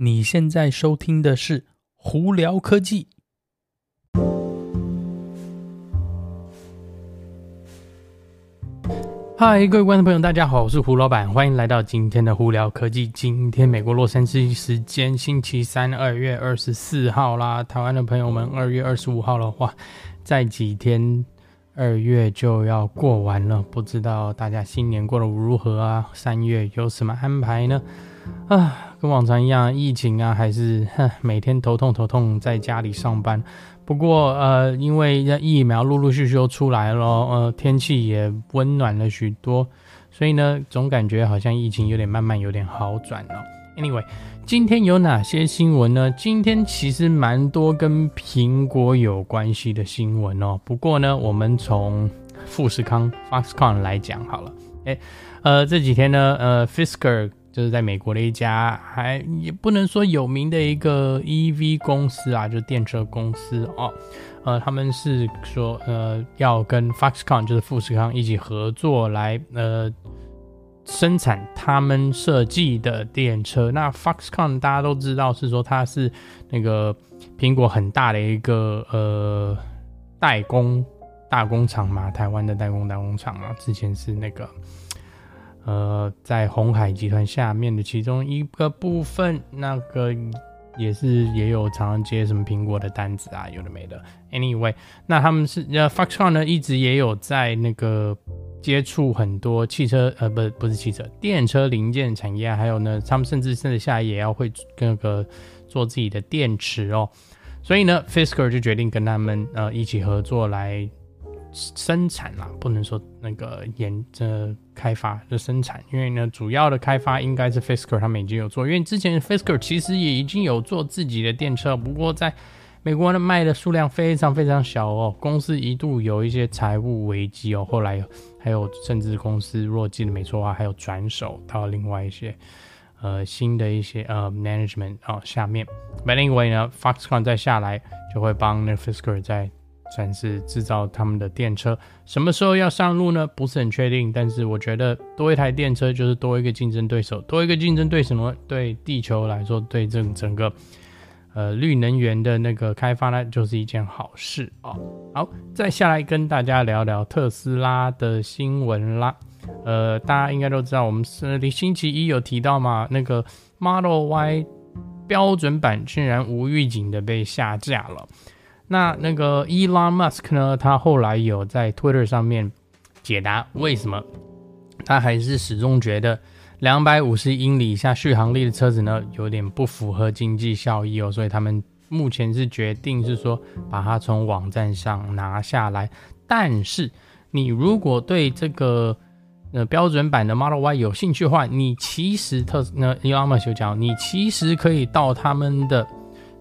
你现在收听的是《胡聊科技》。嗨，各位观众朋友，大家好，我是胡老板，欢迎来到今天的《胡聊科技》。今天美国洛杉矶时间星期三，二月二十四号啦。台湾的朋友们，二月二十五号的话，再几天二月就要过完了，不知道大家新年过得如何啊？三月有什么安排呢？啊。跟往常一样，疫情啊，还是，每天头痛头痛，在家里上班。不过呃，因为疫苗陆陆续续又出来了，呃，天气也温暖了许多，所以呢，总感觉好像疫情有点慢慢有点好转了。Anyway，今天有哪些新闻呢？今天其实蛮多跟苹果有关系的新闻哦。不过呢，我们从富士康 Foxconn 来讲好了。诶，呃，这几天呢，呃，Fisker。就是在美国的一家还也不能说有名的一个 EV 公司啊，就是电车公司哦，呃，他们是说呃要跟 Foxconn 就是富士康一起合作来呃生产他们设计的电车。那 Foxconn 大家都知道是说它是那个苹果很大的一个呃代工大工厂嘛，台湾的代工大工厂啊，之前是那个。呃，在鸿海集团下面的其中一个部分，那个也是也有常常接什么苹果的单子啊，有的没的。Anyway，那他们是呃，Foxconn 呢一直也有在那个接触很多汽车，呃，不不是汽车，电车零件产业，还有呢，他们甚至甚至下也要会那个做自己的电池哦。所以呢，Fisker 就决定跟他们呃一起合作来。生产啦，不能说那个研这开发的生产，因为呢，主要的开发应该是 Fisker 他们已经有做，因为之前 Fisker 其实也已经有做自己的电车，不过在美国呢卖的数量非常非常小哦，公司一度有一些财务危机哦，后来还有甚至公司若记得没错的话，还有转手到另外一些呃新的一些呃 management 哦下面，But anyway 呢，Foxconn 再下来就会帮那 Fisker 在。算是制造他们的电车，什么时候要上路呢？不是很确定。但是我觉得多一台电车就是多一个竞争对手，多一个竞争对手呢，对地球来说，对这整个呃绿能源的那个开发呢，就是一件好事哦。好，再下来跟大家聊聊特斯拉的新闻啦。呃，大家应该都知道，我们是星期一有提到嘛，那个 Model Y 标准版竟然无预警的被下架了。那那个 Elon Musk 呢？他后来有在 Twitter 上面解答为什么他还是始终觉得两百五十英里以下续航力的车子呢，有点不符合经济效益哦，所以他们目前是决定是说把它从网站上拿下来。但是你如果对这个呃标准版的 Model Y 有兴趣的话，你其实特那 Elon Musk 讲，你其实可以到他们的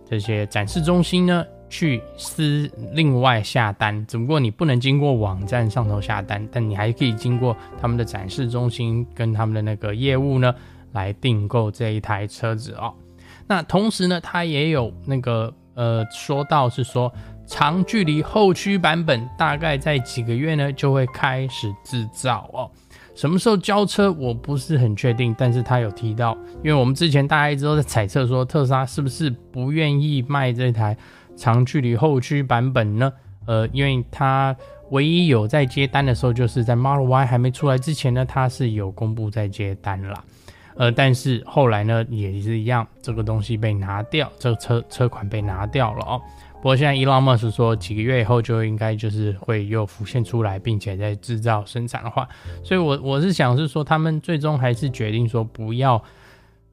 这些展示中心呢。去私另外下单，只不过你不能经过网站上头下单，但你还可以经过他们的展示中心跟他们的那个业务呢来订购这一台车子哦。那同时呢，他也有那个呃说到是说长距离后驱版本大概在几个月呢就会开始制造哦。什么时候交车我不是很确定，但是他有提到，因为我们之前大家一直都在猜测说特斯拉是不是不愿意卖这台。长距离后驱版本呢？呃，因为它唯一有在接单的时候，就是在 Model Y 还没出来之前呢，它是有公布在接单啦。呃，但是后来呢，也是一样，这个东西被拿掉，这个车车款被拿掉了哦。不过现在 Elon Musk 说，几个月以后就应该就是会又浮现出来，并且在制造生产的话，所以我我是想是说，他们最终还是决定说不要。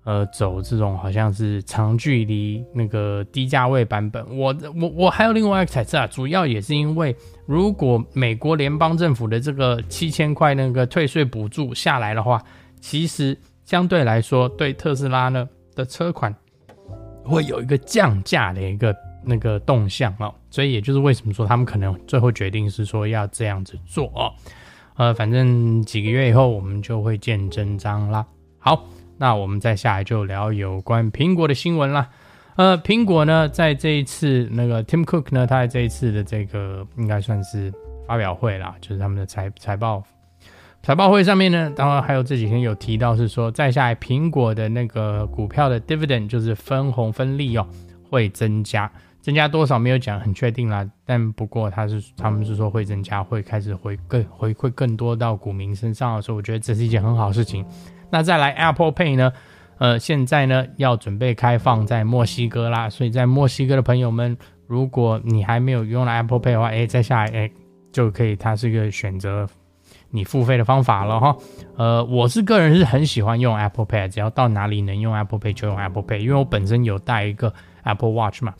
呃，走这种好像是长距离那个低价位版本，我我我还有另外一个猜测啊，主要也是因为如果美国联邦政府的这个七千块那个退税补助下来的话，其实相对来说对特斯拉呢的车款会有一个降价的一个那个动向哦，所以也就是为什么说他们可能最后决定是说要这样子做哦，呃，反正几个月以后我们就会见真章啦。好。那我们再下来就聊有关苹果的新闻啦。呃，苹果呢，在这一次那个 Tim Cook 呢，他在这一次的这个应该算是发表会啦，就是他们的财财报财报会上面呢，当然还有这几天有提到是说，再下来苹果的那个股票的 dividend 就是分红分利哦，会增加，增加多少没有讲很确定啦，但不过他是他们是说会增加，会开始回更回馈更多到股民身上的，所以我觉得这是一件很好事情。那再来 Apple Pay 呢，呃，现在呢要准备开放在墨西哥啦，所以在墨西哥的朋友们，如果你还没有用了 Apple Pay 的话，哎，再下来哎就可以，它是一个选择。你付费的方法了哈，呃，我是个人是很喜欢用 Apple Pay，只要到哪里能用 Apple Pay 就用 Apple Pay，因为我本身有带一个 Apple Watch 嘛，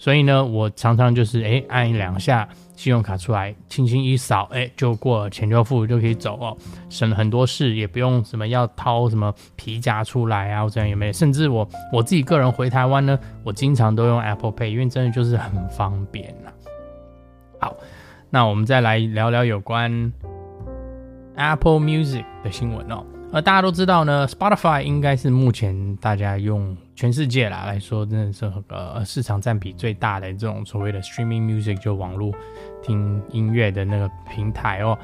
所以呢，我常常就是诶按两下信用卡出来，轻轻一扫，诶就过，钱就付就可以走哦，省了很多事，也不用什么要掏什么皮夹出来啊，这样有没有？甚至我我自己个人回台湾呢，我经常都用 Apple Pay，因为真的就是很方便呐。好，那我们再来聊聊有关。Apple Music 的新闻哦，呃，大家都知道呢，Spotify 应该是目前大家用全世界啦来说，真的是呃市场占比最大的这种所谓的 Streaming Music 就网络听音乐的那个平台哦。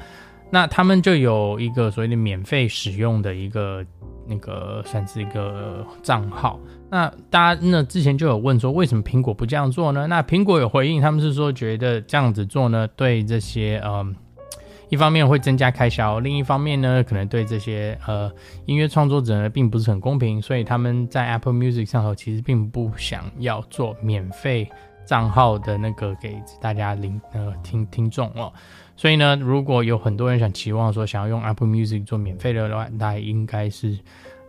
那他们就有一个所谓的免费使用的一个那个算是一个账号。那大家那之前就有问说，为什么苹果不这样做呢？那苹果有回应，他们是说觉得这样子做呢，对这些嗯。一方面会增加开销，另一方面呢，可能对这些呃音乐创作者呢并不是很公平，所以他们在 Apple Music 上头其实并不想要做免费账号的那个给大家聆呃听听众哦。所以呢，如果有很多人想期望说想要用 Apple Music 做免费的话，那应该是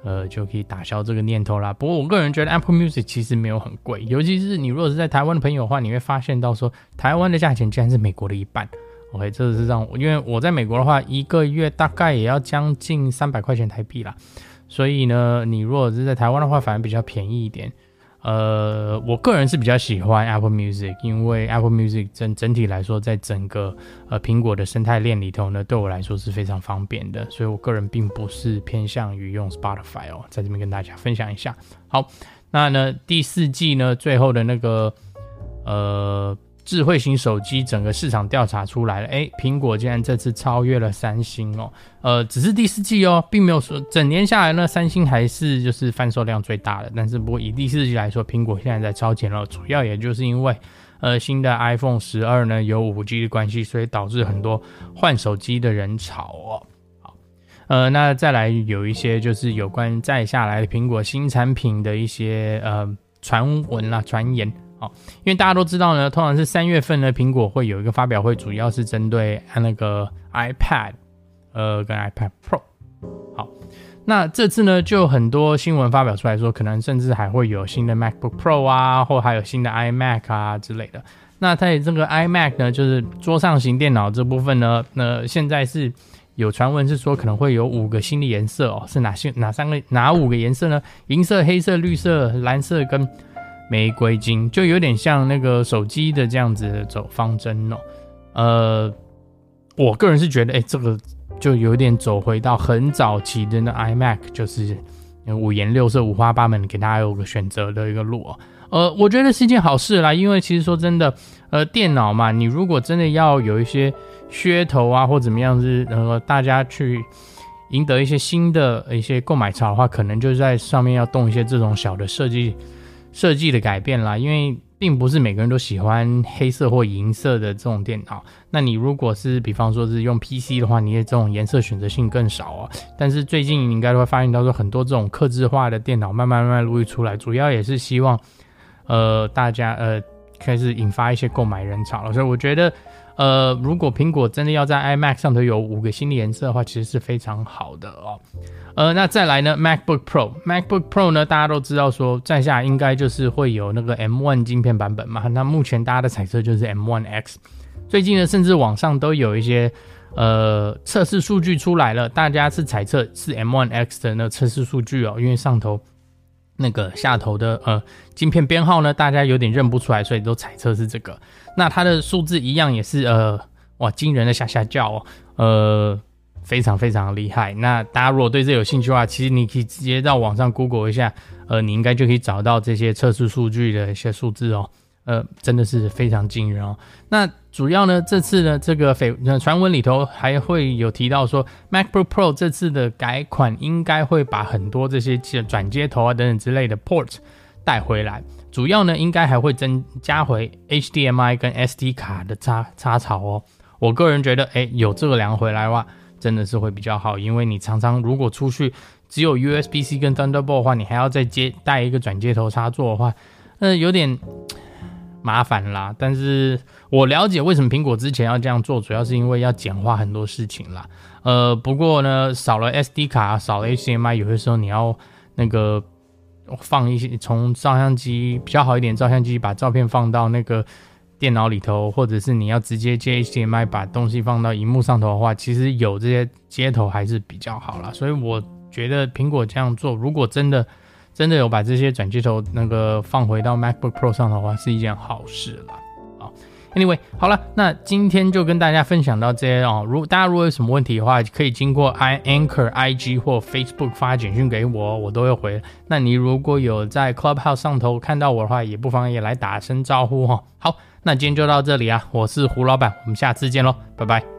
呃就可以打消这个念头啦。不过我个人觉得 Apple Music 其实没有很贵，尤其是你如果是在台湾的朋友的话，你会发现到说台湾的价钱竟然是美国的一半。OK，这是让我，因为我在美国的话，一个月大概也要将近三百块钱台币啦。所以呢，你如果是在台湾的话，反而比较便宜一点。呃，我个人是比较喜欢 Apple Music，因为 Apple Music 整整体来说，在整个呃苹果的生态链里头呢，对我来说是非常方便的。所以我个人并不是偏向于用 Spotify 哦，在这边跟大家分享一下。好，那呢第四季呢最后的那个呃。智慧型手机整个市场调查出来了，诶，苹果竟然这次超越了三星哦，呃，只是第四季哦，并没有说整年下来呢，三星还是就是贩售量最大的。但是不过以第四季来说，苹果现在在超前了，主要也就是因为呃新的 iPhone 十二呢有五 G 的关系，所以导致很多换手机的人潮哦。好，呃，那再来有一些就是有关再下来的苹果新产品的一些呃传闻啦、传言。好，因为大家都知道呢，通常是三月份呢，苹果会有一个发表会，主要是针对那个 iPad，呃，跟 iPad Pro。好，那这次呢，就很多新闻发表出来说，可能甚至还会有新的 MacBook Pro 啊，或还有新的 iMac 啊之类的。那在这个 iMac 呢，就是桌上型电脑这部分呢，那现在是有传闻是说可能会有五个新的颜色哦，是哪些哪三个哪五个颜色呢？银色、黑色、绿色、蓝色跟。玫瑰金就有点像那个手机的这样子的走方针哦，呃，我个人是觉得，哎，这个就有点走回到很早期的那 iMac，就是五颜六色、五花八门，给大家有个选择的一个路。呃，我觉得是一件好事啦，因为其实说真的，呃，电脑嘛，你如果真的要有一些噱头啊，或怎么样是呃，大家去赢得一些新的一些购买潮的话，可能就在上面要动一些这种小的设计。设计的改变啦，因为并不是每个人都喜欢黑色或银色的这种电脑。那你如果是比方说是用 PC 的话，你的这种颜色选择性更少啊。但是最近你应该会发现到说，很多这种客制化的电脑慢慢慢慢陆续出来，主要也是希望呃大家呃开始引发一些购买人潮了。所以我觉得呃，如果苹果真的要在 iMac 上头有五个新的颜色的话，其实是非常好的哦。呃，那再来呢？MacBook Pro，MacBook Pro 呢？大家都知道说，在下应该就是会有那个 M1 晶片版本嘛。那目前大家的猜测就是 M1 X。最近呢，甚至网上都有一些呃测试数据出来了，大家是猜测是 M1 X 的那测试数据哦，因为上头那个下头的呃晶片编号呢，大家有点认不出来，所以都猜测是这个。那它的数字一样也是呃哇惊人的吓吓叫哦，呃。非常非常厉害。那大家如果对这有兴趣的话，其实你可以直接到网上 Google 一下，呃，你应该就可以找到这些测试数据的一些数字哦。呃，真的是非常惊人哦。那主要呢，这次呢，这个绯传闻里头还会有提到说，MacBook Pro 这次的改款应该会把很多这些转接头啊等等之类的 port 带回来。主要呢，应该还会增加回 HDMI 跟 SD 卡的插插槽哦。我个人觉得，哎，有这个两个回来的话，真的是会比较好，因为你常常如果出去只有 USB-C 跟 Thunderbolt 的话，你还要再接带一个转接头插座的话，呃，有点麻烦啦。但是我了解为什么苹果之前要这样做，主要是因为要简化很多事情啦。呃，不过呢，少了 SD 卡，少了 HDMI，有些时候你要那个。放一些从照相机比较好一点，照相机把照片放到那个电脑里头，或者是你要直接接 HDMI 把东西放到荧幕上头的话，其实有这些接头还是比较好啦。所以我觉得苹果这样做，如果真的真的有把这些转接头那个放回到 MacBook Pro 上的话，是一件好事啦。Anyway，好了，那今天就跟大家分享到这些哦。如大家如果有什么问题的话，可以经过 i Anchor IG 或 Facebook 发简讯给我，我都会回。那你如果有在 Clubhouse 上头看到我的话，也不妨也来打声招呼哈。好，那今天就到这里啊，我是胡老板，我们下次见喽，拜拜。